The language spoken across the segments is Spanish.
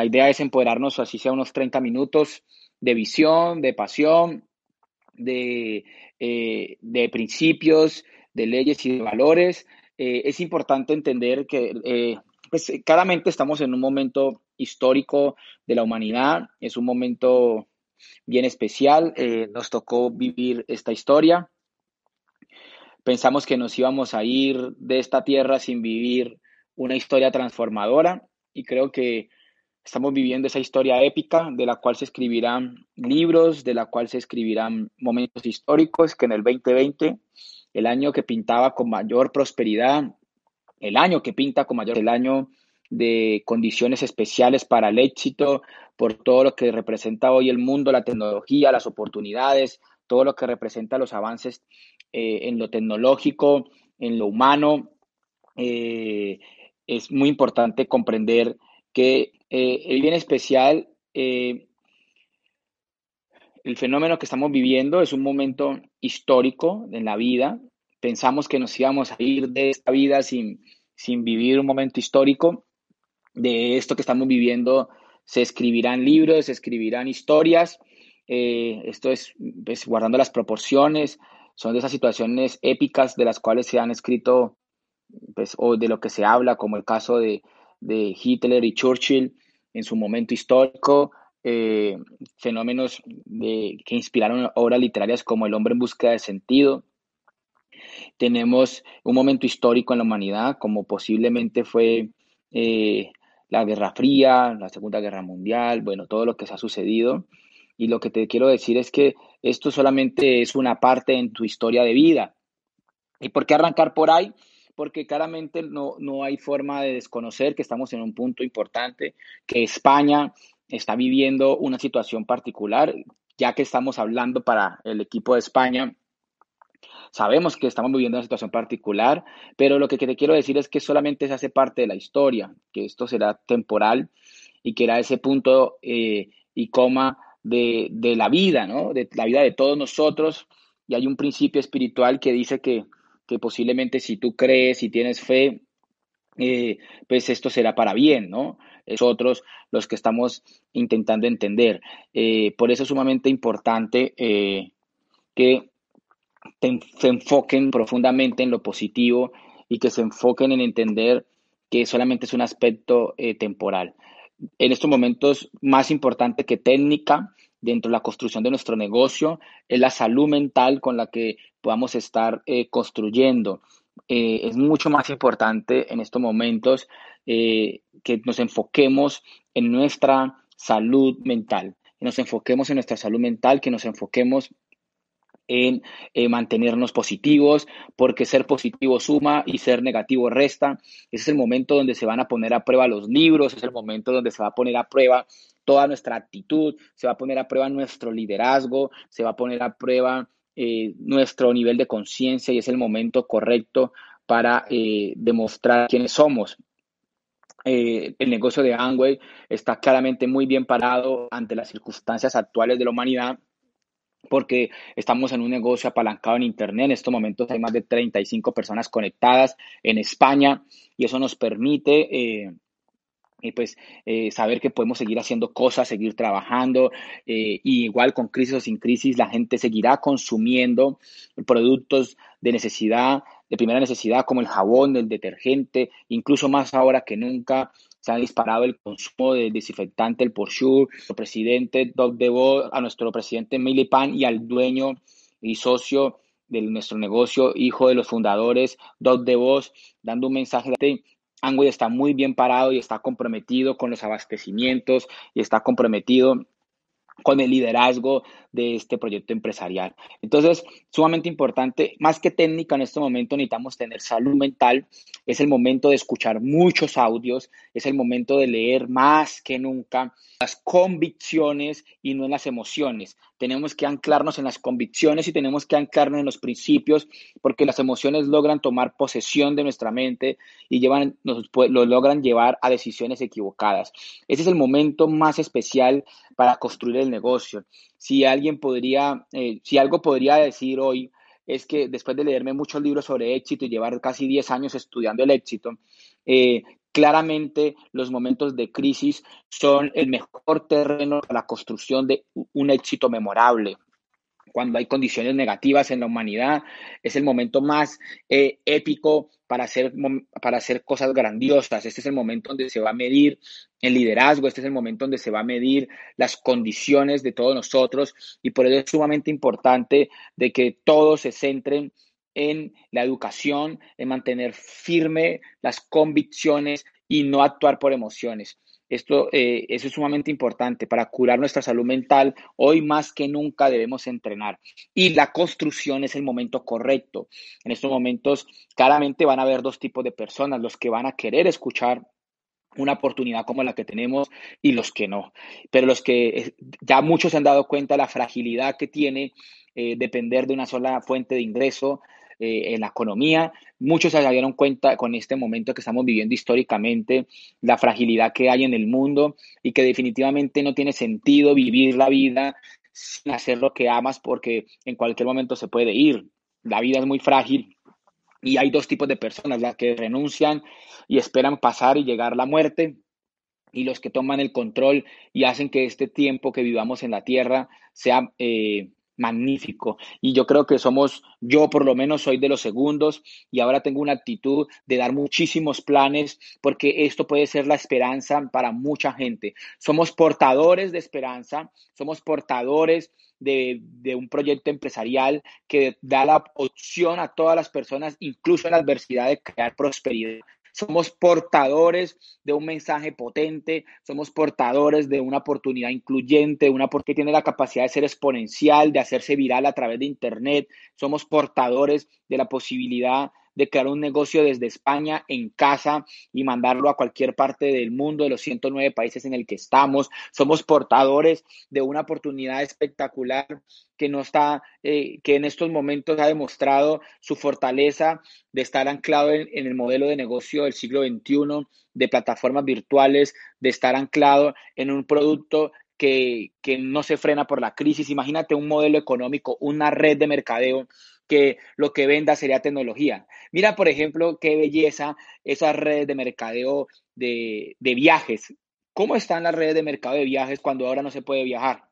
La idea es empoderarnos, así sea unos 30 minutos de visión, de pasión, de, eh, de principios, de leyes y de valores. Eh, es importante entender que eh, pues claramente estamos en un momento histórico de la humanidad, es un momento bien especial, nos tocó vivir esta historia. Pensamos que nos íbamos a ir de esta tierra sin vivir una historia transformadora y creo que Estamos viviendo esa historia épica de la cual se escribirán libros, de la cual se escribirán momentos históricos que en el 2020, el año que pintaba con mayor prosperidad, el año que pinta con mayor, el año de condiciones especiales para el éxito, por todo lo que representa hoy el mundo, la tecnología, las oportunidades, todo lo que representa los avances eh, en lo tecnológico, en lo humano. Eh, es muy importante comprender que eh, el bien especial, eh, el fenómeno que estamos viviendo es un momento histórico en la vida. Pensamos que nos íbamos a ir de esta vida sin, sin vivir un momento histórico. De esto que estamos viviendo se escribirán libros, se escribirán historias. Eh, esto es pues, guardando las proporciones, son de esas situaciones épicas de las cuales se han escrito pues, o de lo que se habla, como el caso de, de Hitler y Churchill, en su momento histórico, eh, fenómenos que inspiraron obras literarias como El hombre en búsqueda de sentido. Tenemos un momento histórico en la humanidad, como posiblemente fue eh, la Guerra Fría, la Segunda Guerra Mundial, bueno, todo lo que se ha sucedido. Y lo que te quiero decir es que esto solamente es una parte en tu historia de vida. ¿Y por qué arrancar por ahí? Porque claramente no, no hay forma de desconocer que estamos en un punto importante, que España está viviendo una situación particular, ya que estamos hablando para el equipo de España. Sabemos que estamos viviendo una situación particular, pero lo que te quiero decir es que solamente se hace parte de la historia, que esto será temporal y que era ese punto eh, y coma de, de la vida, ¿no? De la vida de todos nosotros. Y hay un principio espiritual que dice que que posiblemente si tú crees y tienes fe, eh, pues esto será para bien, ¿no? Nosotros los que estamos intentando entender. Eh, por eso es sumamente importante eh, que se enfoquen profundamente en lo positivo y que se enfoquen en entender que solamente es un aspecto temporal. En estos momentos, más importante que técnica, dentro de la construcción de nuestro negocio, es la salud mental con la que podamos estar eh, construyendo. Eh, es mucho más importante en estos momentos eh, que nos enfoquemos en nuestra salud mental, que nos enfoquemos en nuestra salud mental, que nos enfoquemos en mantenernos positivos, porque ser positivo suma y ser negativo resta. Ese es el momento donde se van a poner a prueba los libros, es el momento donde se va a poner a prueba toda nuestra actitud, se va a poner a prueba nuestro liderazgo, se va a poner a prueba eh, nuestro nivel de conciencia y es el momento correcto para eh, demostrar quiénes somos. Eh, el negocio de Amway está claramente muy bien parado ante las circunstancias actuales de la humanidad porque estamos en un negocio apalancado en Internet. En estos momentos hay más de 35 personas conectadas en España y eso nos permite y pues eh, saber que podemos seguir haciendo cosas, seguir trabajando, eh, y igual con crisis o sin crisis, la gente seguirá consumiendo productos de necesidad, de primera necesidad, como el jabón, el detergente, incluso más ahora que nunca se ha disparado el consumo de desinfectante, el Porsche, nuestro presidente Doug DeVos, a nuestro presidente Pan y al dueño y socio de nuestro negocio, hijo de los fundadores, Doug DeVos, dando un mensaje de Angway está muy bien parado y está comprometido con los abastecimientos y está comprometido con el liderazgo de este proyecto empresarial. Entonces, sumamente importante, más que técnica en este momento necesitamos tener salud mental, es el momento de escuchar muchos audios, es el momento de leer más que nunca las convicciones y no en las emociones. Tenemos que anclarnos en las convicciones y tenemos que anclarnos en los principios porque las emociones logran tomar posesión de nuestra mente y llevan, nos, lo logran llevar a decisiones equivocadas. Ese es el momento más especial para construir el negocio. Si alguien podría, eh, si algo podría decir hoy es que después de leerme muchos libros sobre éxito y llevar casi 10 años estudiando el éxito, eh, Claramente los momentos de crisis son el mejor terreno para la construcción de un éxito memorable cuando hay condiciones negativas en la humanidad, es el momento más eh, épico para hacer, para hacer cosas grandiosas. Este es el momento donde se va a medir el liderazgo, este es el momento donde se va a medir las condiciones de todos nosotros y por eso es sumamente importante de que todos se centren en la educación, en mantener firme las convicciones y no actuar por emociones. Esto eh, eso es sumamente importante para curar nuestra salud mental. Hoy más que nunca debemos entrenar. Y la construcción es el momento correcto. En estos momentos claramente van a haber dos tipos de personas, los que van a querer escuchar una oportunidad como la que tenemos y los que no. Pero los que eh, ya muchos se han dado cuenta de la fragilidad que tiene eh, depender de una sola fuente de ingreso, eh, en la economía. Muchos se dieron cuenta con este momento que estamos viviendo históricamente, la fragilidad que hay en el mundo y que definitivamente no tiene sentido vivir la vida sin hacer lo que amas porque en cualquier momento se puede ir. La vida es muy frágil y hay dos tipos de personas, las que renuncian y esperan pasar y llegar la muerte y los que toman el control y hacen que este tiempo que vivamos en la tierra sea eh, magnífico. Y yo creo que somos, yo por lo menos soy de los segundos y ahora tengo una actitud de dar muchísimos planes porque esto puede ser la esperanza para mucha gente. Somos portadores de esperanza, somos portadores de, de, un proyecto empresarial que da la opción a todas las personas, incluso en la adversidad, de crear prosperidad. Somos portadores de un mensaje potente, somos portadores de una oportunidad incluyente, una porque tiene la capacidad de ser exponencial, de hacerse viral a través de Internet. Somos portadores de la posibilidad de crear un negocio desde España en casa y mandarlo a cualquier parte del mundo, de los 109 países en el que estamos. Somos portadores de una oportunidad espectacular que no está, eh, que en estos momentos ha demostrado su fortaleza de estar anclado en, en el modelo de negocio del siglo XXI, de plataformas virtuales, de estar anclado en un producto que, que, no se frena por la crisis. Imagínate un modelo económico, una red de mercadeo que lo que venda sería tecnología. Mira, por ejemplo, qué belleza esas redes de mercadeo de, de viajes. ¿Cómo están las redes de mercado de viajes cuando ahora no se puede viajar?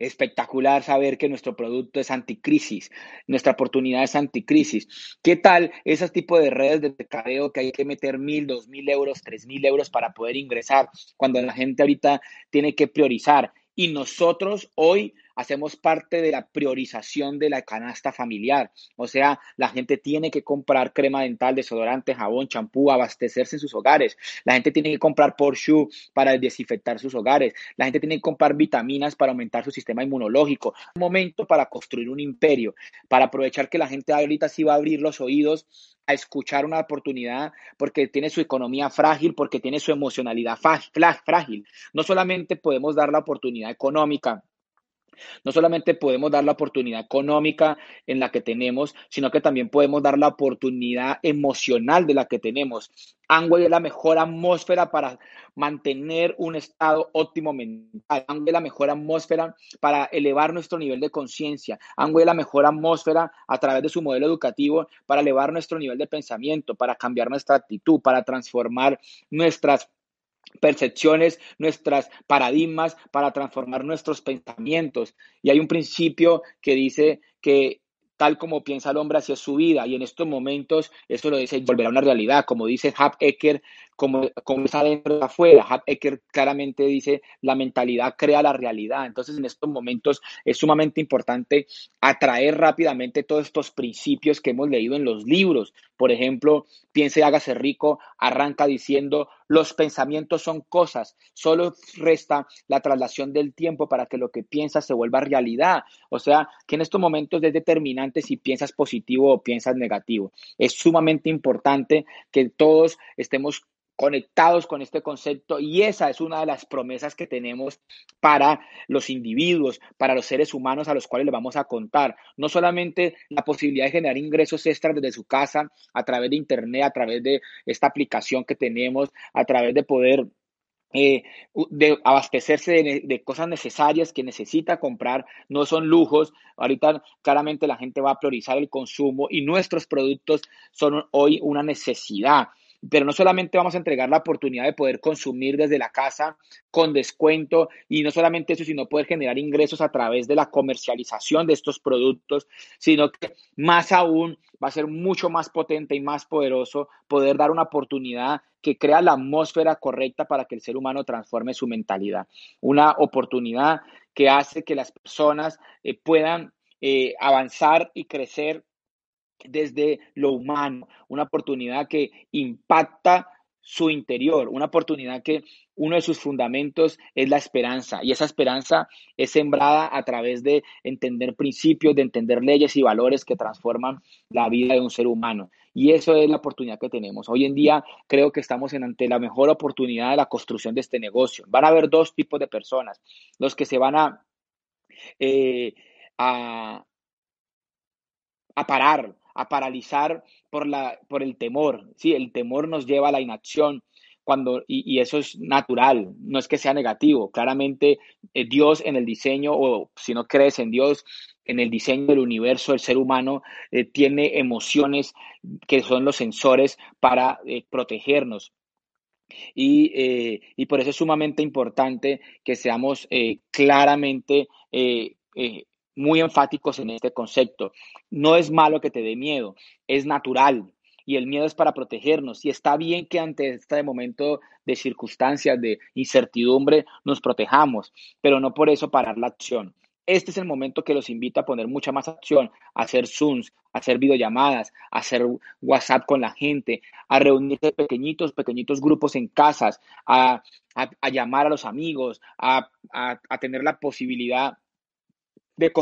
Espectacular saber que nuestro producto es anticrisis, nuestra oportunidad es anticrisis. ¿Qué tal esos tipos de redes de mercadeo que hay que meter mil, dos mil euros, tres mil euros para poder ingresar cuando la gente ahorita tiene que priorizar? Y nosotros hoy hacemos parte de la priorización de la canasta familiar. O sea, la gente tiene que comprar crema dental, desodorante, jabón, champú, abastecerse en sus hogares. La gente tiene que comprar Porsche para desinfectar sus hogares. La gente tiene que comprar vitaminas para aumentar su sistema inmunológico. Un momento para construir un imperio, para aprovechar que la gente ahorita sí va a abrir los oídos a escuchar una oportunidad porque tiene su economía frágil, porque tiene su emocionalidad frágil. No solamente podemos dar la oportunidad económica, no solamente podemos dar la oportunidad económica en la que tenemos, sino que también podemos dar la oportunidad emocional de la que tenemos. Angway es la mejor atmósfera para mantener un estado óptimo mental. Angway es la mejor atmósfera para elevar nuestro nivel de conciencia. Angway es la mejor atmósfera a través de su modelo educativo para elevar nuestro nivel de pensamiento, para cambiar nuestra actitud, para transformar nuestras percepciones, nuestras paradigmas para transformar nuestros pensamientos. Y hay un principio que dice que tal como piensa el hombre hacia su vida. Y en estos momentos, esto lo dice, volverá a una realidad, como dice Ecker, como, como está dentro de afuera. Hap Ecker claramente dice, la mentalidad crea la realidad. Entonces, en estos momentos es sumamente importante atraer rápidamente todos estos principios que hemos leído en los libros. Por ejemplo, piense y hágase rico, arranca diciendo, los pensamientos son cosas, solo resta la traslación del tiempo para que lo que piensas se vuelva realidad. O sea, que en estos momentos es determinante si piensas positivo o piensas negativo. Es sumamente importante que todos estemos conectados con este concepto y esa es una de las promesas que tenemos para los individuos, para los seres humanos a los cuales les vamos a contar. No solamente la posibilidad de generar ingresos extras desde su casa a través de Internet, a través de esta aplicación que tenemos, a través de poder eh, de abastecerse de, de, cosas necesarias que necesita comprar, no son lujos. Ahorita claramente la gente va a priorizar el consumo y nuestros productos son hoy una necesidad. Pero no solamente vamos a entregar la oportunidad de poder consumir desde la casa con descuento y no solamente eso, sino poder generar ingresos a través de la comercialización de estos productos, sino que más aún va a ser mucho más potente y más poderoso poder dar una oportunidad que crea la atmósfera correcta para que el ser humano transforme su mentalidad. Una oportunidad que hace que las personas eh, puedan eh, avanzar y crecer desde lo humano, una oportunidad que impacta su interior, una oportunidad que uno de sus fundamentos es la esperanza y esa esperanza es sembrada a través de entender principios, de entender leyes y valores que transforman la vida de un ser humano. Y eso es la oportunidad que tenemos. Hoy en día creo que estamos en ante la mejor oportunidad de la construcción de este negocio. Van a haber dos tipos de personas, los que se van a, eh, a, a parar a paralizar por, la, por el temor. Sí, el temor nos lleva a la inacción. Cuando, y, eso es natural, no es que sea negativo. Claramente, eh, Dios en el diseño, o si no crees en Dios, en el diseño del universo, el ser humano eh, tiene emociones que son los sensores para eh, protegernos. Y, y, por eso es sumamente importante que seamos claramente muy enfáticos en este concepto. No es malo que te dé miedo, es natural. Y el miedo es para protegernos. Y está bien que ante este momento de circunstancias, de incertidumbre, nos protejamos, pero no por eso parar la acción. Este es el momento que los invito a poner mucha más acción, a hacer Zooms, a hacer videollamadas, a hacer WhatsApp con la gente, a reunirse pequeñitos, pequeñitos grupos en casas, a, llamar a los amigos, a, a tener la posibilidad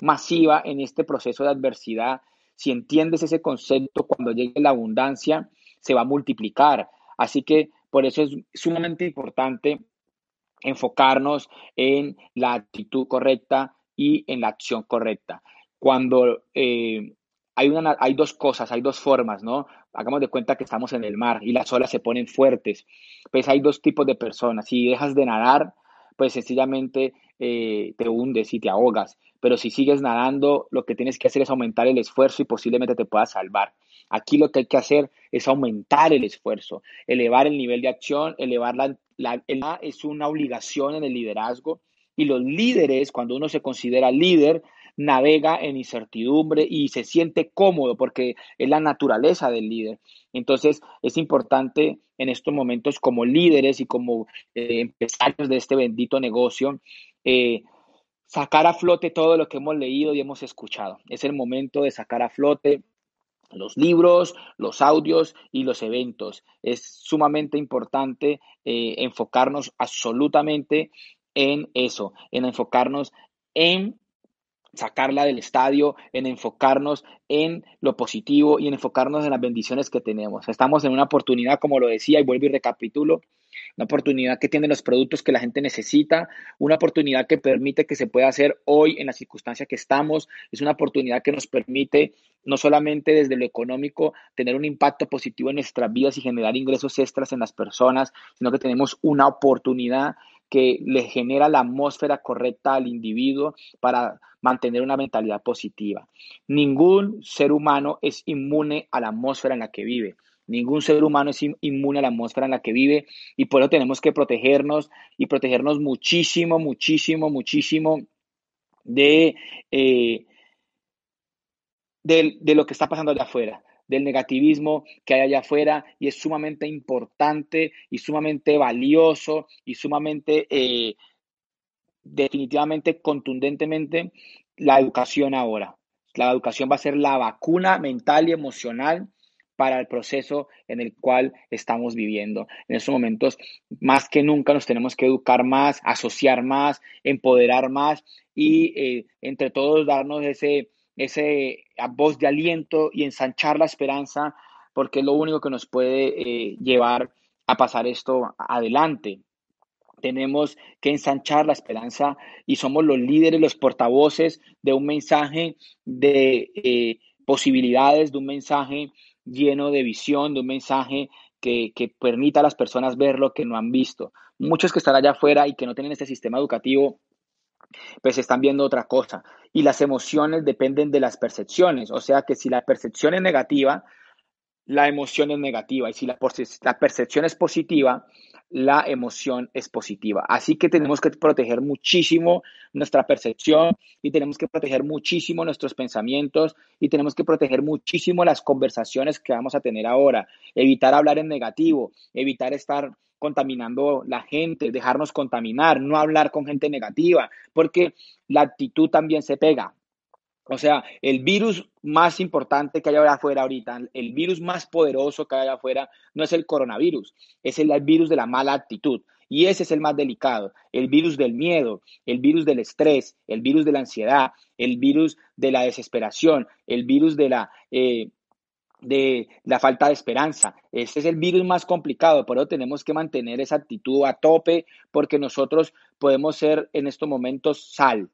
masiva en este proceso de adversidad. Si entiendes ese concepto, cuando llegue la abundancia, se va a multiplicar. Así que por eso es sumamente importante enfocarnos en la actitud correcta y en la acción correcta. Cuando eh, hay, una, hay dos cosas, hay dos formas, ¿no? Hagamos de cuenta que estamos en el mar y las olas se ponen fuertes. Pues hay dos tipos de personas. Si dejas de nadar, pues sencillamente eh, te hundes y te ahogas. Pero si sigues nadando, lo que tienes que hacer es aumentar el esfuerzo y posiblemente te puedas salvar. Aquí lo que hay que hacer es aumentar el esfuerzo, elevar el nivel de acción, elevar la, la, es una obligación en el liderazgo y los líderes, cuando uno se considera líder, navega en incertidumbre y se siente cómodo porque es la naturaleza del líder. Entonces es importante en estos momentos como líderes y como eh, empresarios de este bendito negocio, eh, sacar a flote todo lo que hemos leído y hemos escuchado. Es el momento de sacar a flote los libros, los audios y los eventos. Es sumamente importante eh, enfocarnos absolutamente en eso, en enfocarnos en sacarla del estadio, en enfocarnos en lo positivo y en enfocarnos en las bendiciones que tenemos. Estamos en una oportunidad, como lo decía, y vuelvo y recapitulo, una oportunidad que tiene los productos que la gente necesita, una oportunidad que permite que se pueda hacer hoy en la circunstancia que estamos, es una oportunidad que nos permite no solamente desde lo económico tener un impacto positivo en nuestras vidas y generar ingresos extras en las personas, sino que tenemos una oportunidad que le genera la atmósfera correcta al individuo para mantener una mentalidad positiva. Ningún ser humano es inmune a la atmósfera en la que vive. Ningún ser humano es inmune a la atmósfera en la que vive y por eso tenemos que protegernos y protegernos muchísimo, muchísimo, muchísimo de, eh, de, lo que está pasando allá afuera del negativismo que hay allá afuera y es sumamente importante y sumamente valioso y sumamente eh, definitivamente contundentemente la educación ahora. La educación va a ser la vacuna mental y emocional para el proceso en el cual estamos viviendo. En estos momentos, más que nunca, nos tenemos que educar más, asociar más, empoderar más y eh, entre todos darnos ese, ese voz de aliento y ensanchar la esperanza, porque es lo único que nos puede eh, llevar a pasar esto adelante. Tenemos que ensanchar la esperanza y somos los líderes, los portavoces de un mensaje de eh, posibilidades, de un mensaje lleno de visión, de un mensaje que, que, permita a las personas ver lo que no han visto. Muchos que están allá afuera y que no tienen este sistema educativo pues están viendo otra cosa. Y las emociones dependen de las percepciones. O sea que si la percepción es negativa, la emoción es negativa y si la, la percepción es positiva, la emoción es positiva. Así que tenemos que proteger muchísimo nuestra percepción y tenemos que proteger muchísimo nuestros pensamientos y tenemos que proteger muchísimo las conversaciones que vamos a tener ahora. Evitar hablar en negativo, evitar estar contaminando la gente, dejarnos contaminar, no hablar con gente negativa, porque la actitud también se pega. O sea, el virus más importante que hay allá afuera ahorita, el virus más poderoso que hay allá afuera, no es el coronavirus, es el virus de la mala actitud. Y ese es el más delicado, el virus del miedo, el virus del estrés, el virus de la ansiedad, el virus de la desesperación, el virus de la, eh, de la falta de esperanza. Ese es el virus más complicado, por eso tenemos que mantener esa actitud a tope porque nosotros podemos ser en estos momentos sal,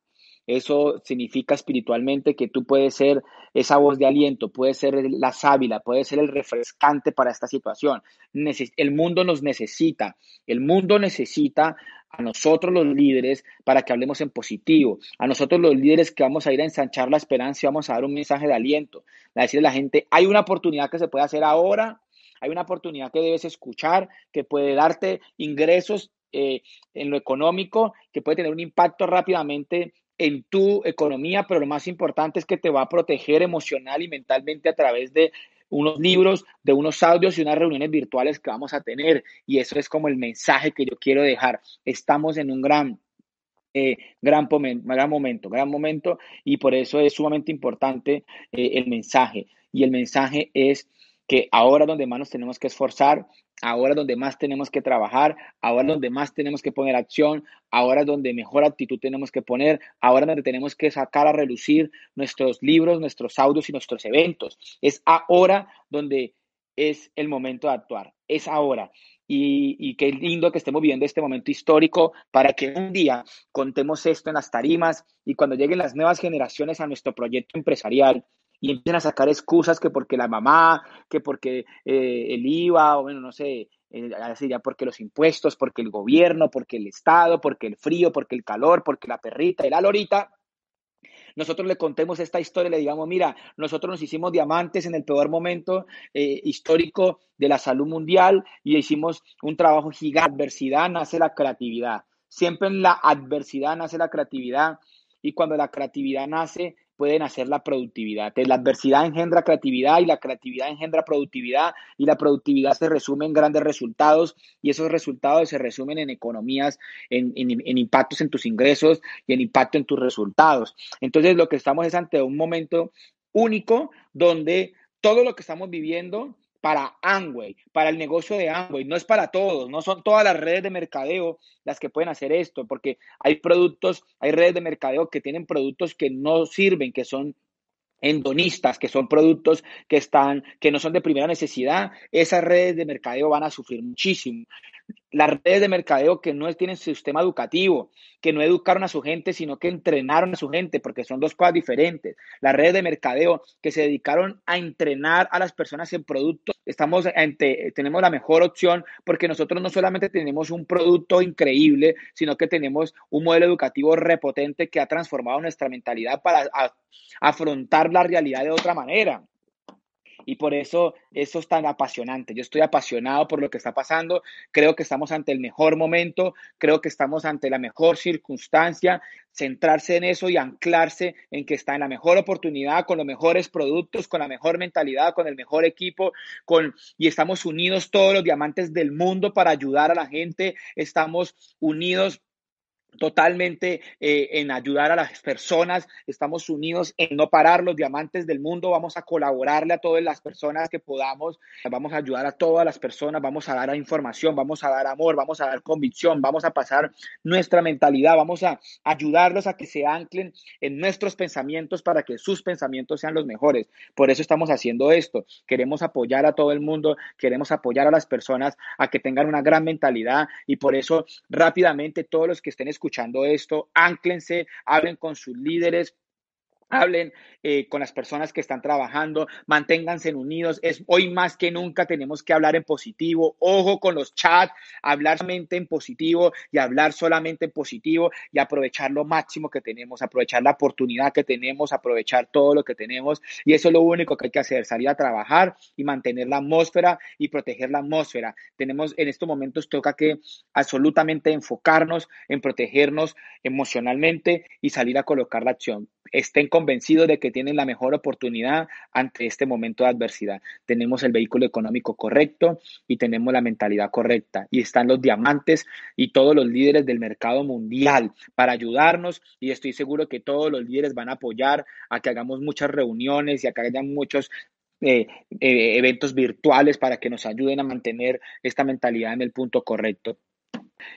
eso significa espiritualmente que tú puedes ser esa voz de aliento, puedes ser la sábila, puedes ser el refrescante para esta situación. El mundo nos necesita, el mundo necesita a nosotros los líderes para que hablemos en positivo, a nosotros los líderes que vamos a ir a ensanchar la esperanza y vamos a dar un mensaje de aliento, a decirle a la gente, hay una oportunidad que se puede hacer ahora, hay una oportunidad que debes escuchar, que puede darte ingresos eh, en lo económico, que puede tener un impacto rápidamente en tu economía, pero lo más importante es que te va a proteger emocional y mentalmente a través de unos libros, de unos audios y unas reuniones virtuales que vamos a tener. Y eso es como el mensaje que yo quiero dejar. Estamos en un gran, eh, gran, gran momento, gran momento, y por eso es sumamente importante eh, el mensaje. Y el mensaje es que ahora donde más nos tenemos que esforzar, ahora donde más tenemos que trabajar, ahora donde más tenemos que poner acción, ahora donde mejor actitud tenemos que poner, ahora donde tenemos que sacar a relucir nuestros libros, nuestros audios y nuestros eventos. Es ahora donde es el momento de actuar, es ahora. Y, y, qué lindo que estemos viviendo este momento histórico para que un día contemos esto en las tarimas y cuando lleguen las nuevas generaciones a nuestro proyecto empresarial, y empiezan a sacar excusas que porque la mamá, que porque eh, el IVA, o bueno, no sé, eh, ya porque los impuestos, porque el gobierno, porque el Estado, porque el frío, porque el calor, porque la perrita y la lorita. Nosotros le contemos esta historia le digamos, mira, nosotros nos hicimos diamantes en el peor momento eh, histórico de la salud mundial y hicimos un trabajo gigante. Adversidad nace la creatividad. Siempre en la adversidad nace la creatividad y cuando la creatividad nace, pueden hacer la productividad. la adversidad engendra creatividad y la creatividad engendra productividad y la productividad se resume en grandes resultados y esos resultados se resumen en economías, en, en impactos en tus ingresos y en impacto en tus resultados. Entonces lo que estamos es ante un momento único donde todo lo que estamos viviendo para Amway, para el negocio de Amway, no es para todos, no son todas las redes de mercadeo las que pueden hacer esto, porque hay productos, hay redes de mercadeo que tienen productos que no sirven, que son endonistas, que son productos que están, que no son de primera necesidad, esas redes de mercadeo van a sufrir muchísimo las redes de mercadeo que no tienen sistema educativo, que no educaron a su gente, sino que entrenaron a su gente, porque son dos cosas diferentes. Las redes de mercadeo que se dedicaron a entrenar a las personas en productos, estamos ante, tenemos la mejor opción porque nosotros no solamente tenemos un producto increíble, sino que tenemos un modelo educativo repotente que ha transformado nuestra mentalidad para afrontar la realidad de otra manera y por eso eso es tan apasionante. Yo estoy apasionado por lo que está pasando, creo que estamos ante el mejor momento, creo que estamos ante la mejor circunstancia, centrarse en eso y anclarse en que está en la mejor oportunidad, con los mejores productos, con la mejor mentalidad, con el mejor equipo, con y estamos unidos todos los diamantes del mundo para ayudar a la gente, estamos unidos totalmente eh, en ayudar a las personas, estamos unidos en no parar los diamantes del mundo, vamos a colaborarle a todas las personas que podamos, vamos a ayudar a todas las personas, vamos a dar información, vamos a dar amor, vamos a dar convicción, vamos a pasar nuestra mentalidad, vamos a ayudarlos a que se anclen en nuestros pensamientos para que sus pensamientos sean los mejores. Por eso estamos haciendo esto, queremos apoyar a todo el mundo, queremos apoyar a las personas a que tengan una gran mentalidad. Y por eso rápidamente todos los que estén escuchando escuchando esto, ánclense, hablen con sus líderes, hablen eh, con las personas que están trabajando, manténganse unidos. Es hoy más que nunca tenemos que hablar en positivo. Ojo con los chats, hablar solamente en positivo y hablar solamente en positivo y aprovechar lo máximo que tenemos, aprovechar la oportunidad que tenemos, aprovechar todo lo que tenemos. Y eso es lo único que hay que hacer, salir a trabajar y mantener la atmósfera y proteger la atmósfera. Tenemos en estos momentos toca que absolutamente enfocarnos en protegernos emocionalmente y salir a colocar la acción estén convencidos de que tienen la mejor oportunidad ante este momento de adversidad. Tenemos el vehículo económico correcto y tenemos la mentalidad correcta. Y están los diamantes y todos los líderes del mercado mundial para ayudarnos. Y estoy seguro que todos los líderes van a apoyar a que hagamos muchas reuniones y a que haya muchos eh, eh, eventos virtuales para que nos ayuden a mantener esta mentalidad en el punto correcto.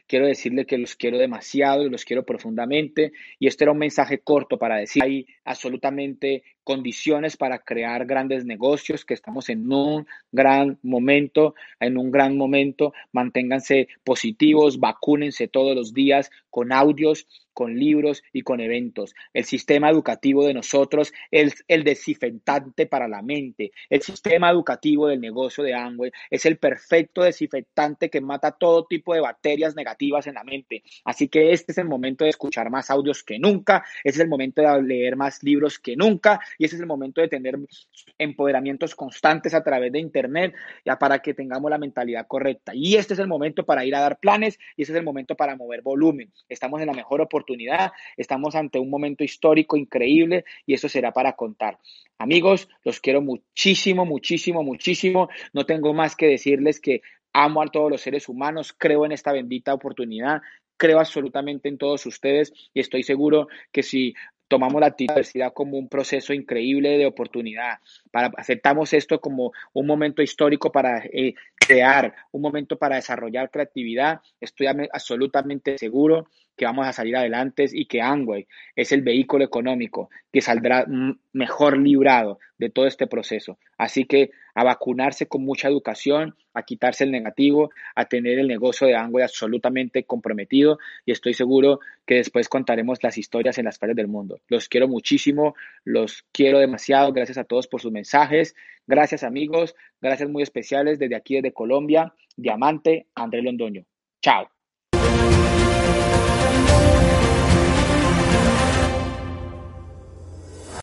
Quiero decirle que los quiero demasiado y los quiero profundamente. Y este era un mensaje corto para decir, hay absolutamente condiciones para crear grandes negocios, que estamos en un gran momento, en un gran momento. Manténganse positivos, vacúnense todos los días con audios, con libros y con eventos. El sistema educativo de nosotros es el desinfectante para la mente. El sistema educativo del negocio de Amway es el perfecto desinfectante que mata todo tipo de bacterias negativas en la mente. Así que este es el momento de escuchar más audios que nunca, este es el momento de leer más libros que nunca y ese es el momento de tener empoderamientos constantes a través de Internet ya para que tengamos la mentalidad correcta. Y este es el momento para ir a dar planes y este es el momento para mover volumen. Estamos en la mejor oportunidad estamos ante un momento histórico increíble y eso será para contar. Amigos, los quiero muchísimo, muchísimo, muchísimo. No tengo más que decirles que amo a todos los seres humanos, creo en esta bendita oportunidad, creo absolutamente en todos ustedes y estoy seguro que si tomamos la diversidad como un proceso increíble de oportunidad, para, aceptamos esto como un momento histórico para eh, crear, un momento para desarrollar creatividad, estoy absolutamente seguro que vamos a salir adelante y que Angway es el vehículo económico que saldrá mejor librado de todo este proceso. Así que a vacunarse con mucha educación, a quitarse el negativo, a tener el negocio de Angway absolutamente comprometido y estoy seguro que después contaremos las historias en las paredes del mundo. Los quiero muchísimo, los quiero demasiado, gracias a todos por sus mensajes, gracias amigos, gracias muy especiales desde aquí desde Colombia, Diamante, André Londoño. Chao.